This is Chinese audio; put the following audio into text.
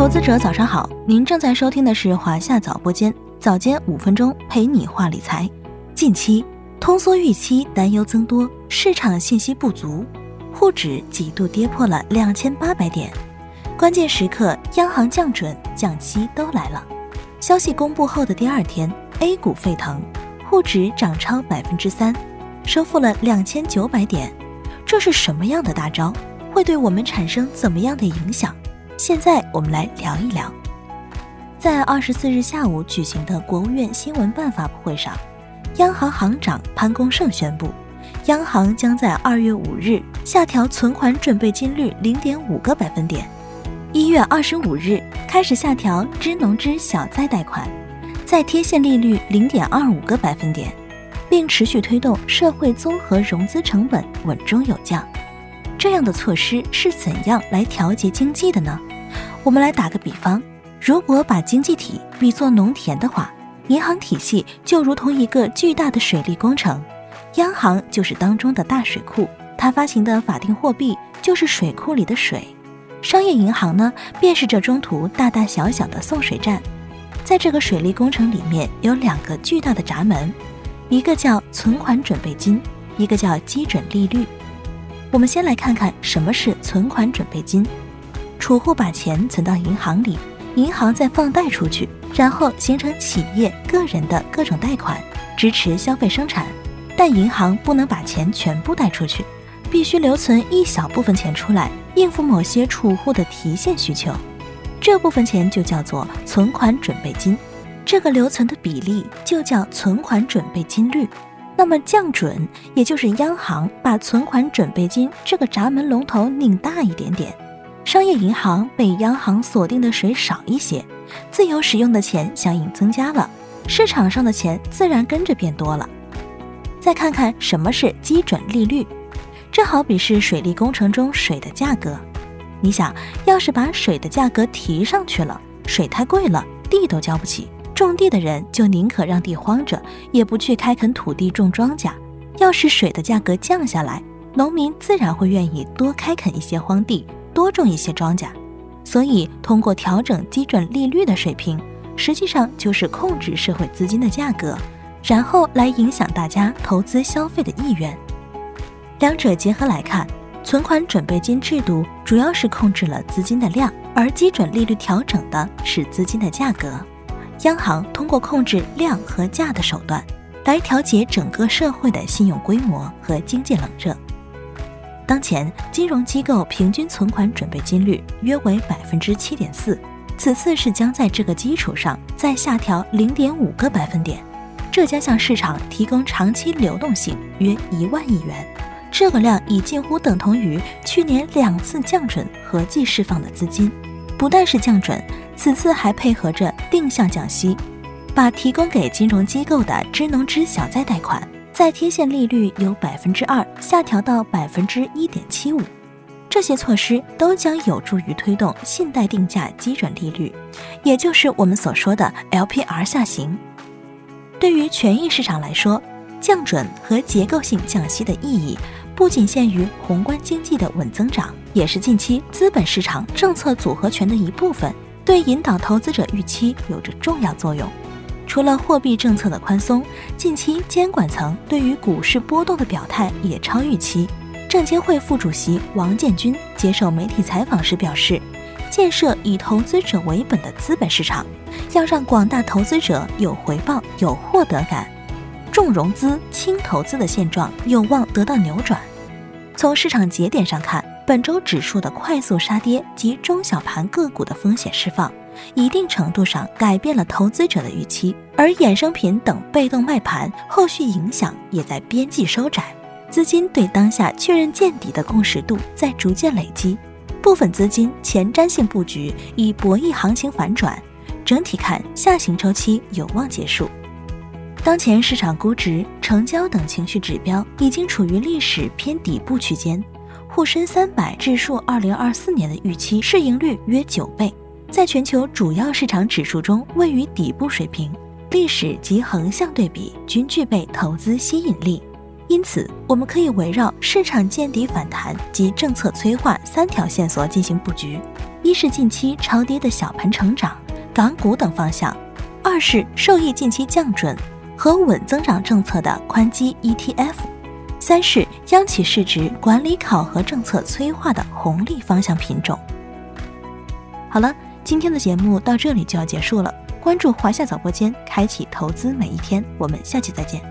投资者早上好，您正在收听的是华夏早播间，早间五分钟陪你话理财。近期通缩预期担忧增多，市场信息不足，沪指几度跌破了两千八百点。关键时刻，央行降准、降息都来了。消息公布后的第二天，A 股沸腾，沪指涨超百分之三，收复了两千九百点。这是什么样的大招？会对我们产生怎么样的影响？现在我们来聊一聊。在二十四日下午举行的国务院新闻办发布会上，央行行长潘功胜宣布，央行将在二月五日下调存款准备金率零点五个百分点。一月二十五日开始下调支农支小贷贷款再贴现利率零点二五个百分点，并持续推动社会综合融资成本稳中有降。这样的措施是怎样来调节经济的呢？我们来打个比方，如果把经济体比作农田的话，银行体系就如同一个巨大的水利工程，央行就是当中的大水库，它发行的法定货币就是水库里的水。商业银行呢，便是这中途大大小小的送水站，在这个水利工程里面有两个巨大的闸门，一个叫存款准备金，一个叫基准利率。我们先来看看什么是存款准备金。储户把钱存到银行里，银行再放贷出去，然后形成企业、个人的各种贷款，支持消费生产。但银行不能把钱全部贷出去，必须留存一小部分钱出来。应付某些储户的提现需求，这部分钱就叫做存款准备金，这个留存的比例就叫存款准备金率。那么降准，也就是央行把存款准备金这个闸门龙头拧大一点点，商业银行被央行锁定的水少一些，自由使用的钱相应增加了，市场上的钱自然跟着变多了。再看看什么是基准利率。这好比是水利工程中水的价格，你想要是把水的价格提上去了，水太贵了，地都交不起，种地的人就宁可让地荒着，也不去开垦土地种庄稼。要是水的价格降下来，农民自然会愿意多开垦一些荒地，多种一些庄稼。所以，通过调整基准利率的水平，实际上就是控制社会资金的价格，然后来影响大家投资消费的意愿。两者结合来看，存款准备金制度主要是控制了资金的量，而基准利率调整的是资金的价格。央行通过控制量和价的手段，来调节整个社会的信用规模和经济冷热。当前，金融机构平均存款准备金率约为百分之七点四，此次是将在这个基础上再下调零点五个百分点，这将向市场提供长期流动性约一万亿元。这个量已近乎等同于去年两次降准合计释放的资金，不但是降准，此次还配合着定向降息，把提供给金融机构的支农支小贷贷款再贴现利率由百分之二下调到百分之一点七五。这些措施都将有助于推动信贷定价基准利率，也就是我们所说的 LPR 下行。对于权益市场来说，降准和结构性降息的意义。不仅限于宏观经济的稳增长，也是近期资本市场政策组合拳的一部分，对引导投资者预期有着重要作用。除了货币政策的宽松，近期监管层对于股市波动的表态也超预期。证监会副主席王建军接受媒体采访时表示，建设以投资者为本的资本市场，要让广大投资者有回报、有获得感，重融资轻投资的现状有望得到扭转。从市场节点上看，本周指数的快速杀跌及中小盘个股的风险释放，一定程度上改变了投资者的预期，而衍生品等被动卖盘后续影响也在边际收窄，资金对当下确认见底的共识度在逐渐累积，部分资金前瞻性布局以博弈行情反转，整体看下行周期有望结束。当前市场估值、成交等情绪指标已经处于历史偏底部区间，沪深三百指数二零二四年的预期市盈率约九倍，在全球主要市场指数中位于底部水平，历史及横向对比均具备投资吸引力。因此，我们可以围绕市场见底反弹及政策催化三条线索进行布局。一是近期超跌的小盘成长、港股等方向；二是受益近期降准和稳增长政策的宽基 ETF；三是央企市值管理考核政策催化的红利方向品种。好了，今天的节目到这里就要结束了。关注华夏早播间，开启投资每一天。我们下期再见。